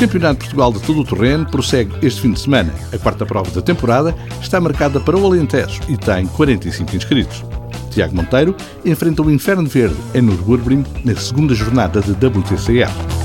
Campeonato de Portugal de todo o terreno prossegue este fim de semana. A quarta prova da temporada está marcada para o Alentejo e tem 45 inscritos. Tiago Monteiro enfrenta o Inferno Verde em Nürburgring na segunda jornada de WTCR.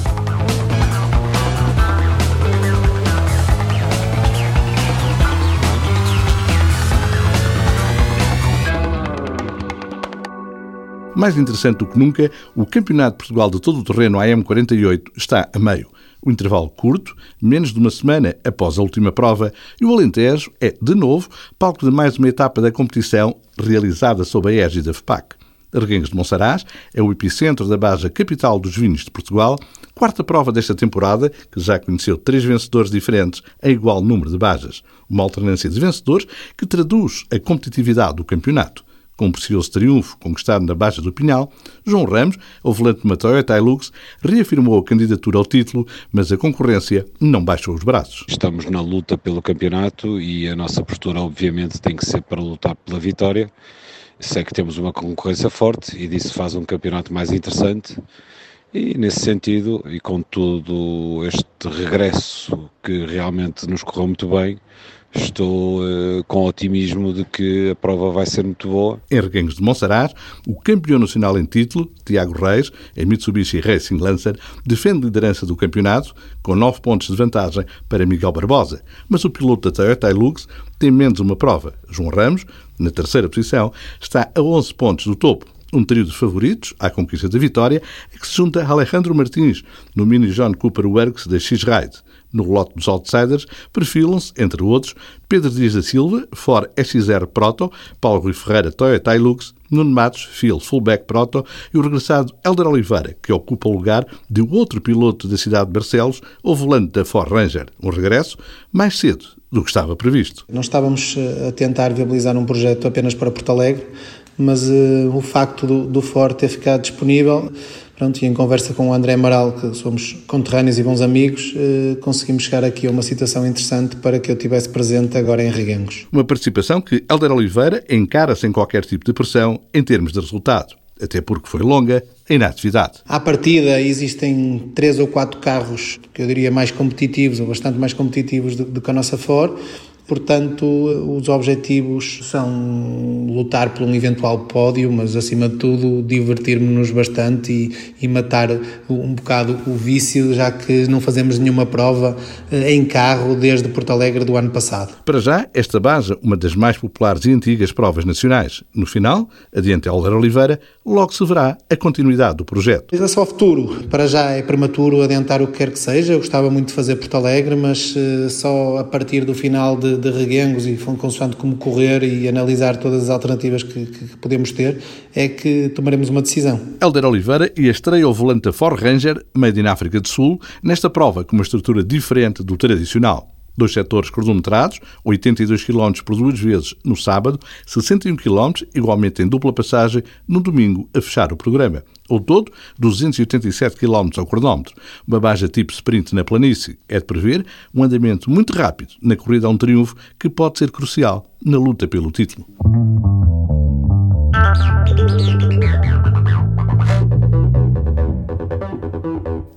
Mais interessante do que nunca, o Campeonato de Portugal de todo o terreno AM48 está a meio. O intervalo curto, menos de uma semana após a última prova, e o Alentejo é, de novo, palco de mais uma etapa da competição realizada sob a égide da FPAC. Reguengos de Monsaraz é o epicentro da Baja Capital dos Vinhos de Portugal, quarta prova desta temporada, que já conheceu três vencedores diferentes em igual número de bajas. Uma alternância de vencedores que traduz a competitividade do campeonato. Com um precioso triunfo conquistado na Baixa do Pinhal, João Ramos, o volante de uma Toyota Hilux, reafirmou a candidatura ao título, mas a concorrência não baixou os braços. Estamos na luta pelo campeonato e a nossa postura, obviamente, tem que ser para lutar pela vitória. Sei que temos uma concorrência forte e disso faz um campeonato mais interessante. E nesse sentido, e com todo este regresso que realmente nos correu muito bem, estou uh, com otimismo de que a prova vai ser muito boa. Em Reguengos de Monsaraz, o campeão nacional em título, Tiago Reis, em Mitsubishi Racing Lancer, defende liderança do campeonato com 9 pontos de vantagem para Miguel Barbosa. Mas o piloto da Toyota Hilux tem menos uma prova. João Ramos, na terceira posição, está a 11 pontos do topo um trio de favoritos à conquista da vitória, é que se junta Alejandro Martins no Mini John Cooper Works da X-Ride. No lote dos outsiders perfilam-se, entre outros, Pedro Dias da Silva, Ford SX0 Proto, Paulo Rui Ferreira Toyota Hilux, Nuno Matos, Phil Fullback Proto e o regressado Helder Oliveira, que ocupa o lugar de outro piloto da cidade de Barcelos, o volante da Ford Ranger. Um regresso mais cedo do que estava previsto. Nós estávamos eh, a tentar viabilizar um projeto apenas para Porto Alegre, mas uh, o facto do, do Ford ter ficado disponível Pronto, e em conversa com o André Amaral, que somos conterrâneos e bons amigos, eh, conseguimos chegar aqui a uma situação interessante para que eu tivesse presente agora em Reguengos. Uma participação que Helder Oliveira encara sem qualquer tipo de pressão em termos de resultado, até porque foi longa em atividade. À partida existem três ou quatro carros que eu diria mais competitivos, ou bastante mais competitivos do, do que a nossa Ford, Portanto, os objetivos são lutar por um eventual pódio, mas acima de tudo divertir-nos bastante e, e, matar um bocado o vício, já que não fazemos nenhuma prova eh, em carro desde Porto Alegre do ano passado. Para já, esta base, uma das mais populares e antigas provas nacionais. No final, adiante Helder Oliveira, logo se verá a continuidade do projeto. É só futuro. Para já é prematuro adiantar o que quer que seja. Eu gostava muito de fazer Porto Alegre, mas uh, só a partir do final de, de reguengos e consoante como correr e analisar todas as alternativas que, que, podemos ter, é que tomaremos uma decisão. Helder Oliveira e a estreia ao volante da Ford Ranger, made in África do Sul, nesta prova com uma estrutura diferente do tradicional dois setores cronometrados, 82 km por duas vezes no sábado, 61 km, igualmente em dupla passagem, no domingo, a fechar o programa. Ao todo, 287 km ao cronómetro. Uma baja tipo sprint na planície. É de prever um andamento muito rápido na corrida a um triunfo que pode ser crucial na luta pelo título.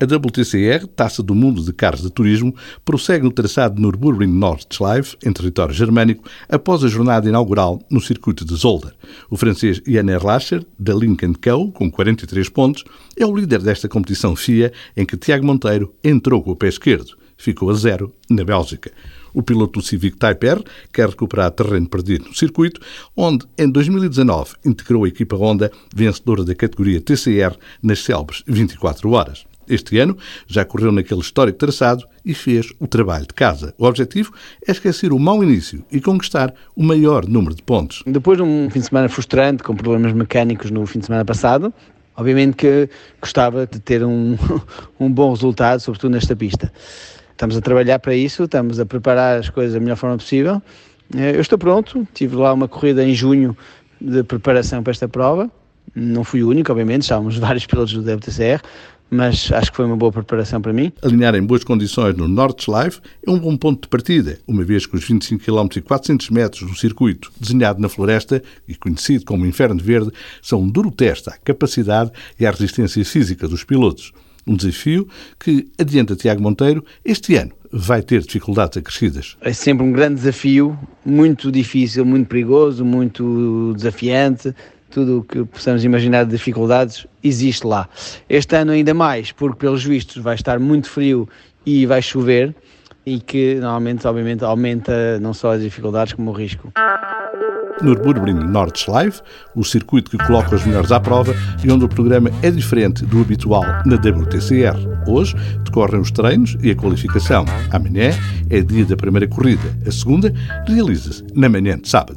A WTCR, Taça do Mundo de Carros de Turismo, prossegue no traçado Nürburgring Nordschleife, em território germânico, após a jornada inaugural no circuito de Zolder. O francês Yann Erlacher, da Link Co., com 43 pontos, é o líder desta competição FIA, em que Tiago Monteiro entrou com o pé esquerdo. Ficou a zero na Bélgica. O piloto do Civic Type R quer recuperar terreno perdido no circuito, onde, em 2019, integrou a equipa Honda, vencedora da categoria TCR, nas célebres 24 horas. Este ano já correu naquele histórico traçado e fez o trabalho de casa. O objetivo é esquecer o mau início e conquistar o maior número de pontos. Depois de um fim de semana frustrante, com problemas mecânicos no fim de semana passado, obviamente que gostava de ter um, um bom resultado, sobretudo nesta pista. Estamos a trabalhar para isso, estamos a preparar as coisas da melhor forma possível. Eh, eu estou pronto, tive lá uma corrida em junho de preparação para esta prova. Não fui o único, obviamente, estávamos vários pilotos do WTCR, mas acho que foi uma boa preparação para mim. Alinhar em boas condições no Nordschleife é um bom ponto de partida, uma vez que os 25 km e 400 metros do circuito, desenhado na floresta e conhecido como Inferno Verde, são um duro teste à capacidade e à resistência física dos pilotos. Um desafio que, adianta Tiago Monteiro, este ano vai ter dificuldades acrescidas. É sempre um grande desafio, muito difícil, muito perigoso, muito desafiante. Tudo o que possamos imaginar de dificuldades existe lá. Este ano ainda mais, porque pelos vistos vai estar muito frio e vai chover e que normalmente, obviamente, aumenta não só as dificuldades como o risco. Nürburgring Nordschleife, o circuito que coloca os melhores à prova e onde o programa é diferente do habitual na WTCR. Hoje decorrem os treinos e a qualificação. Amanhã é dia da primeira corrida. A segunda realiza-se na manhã de sábado.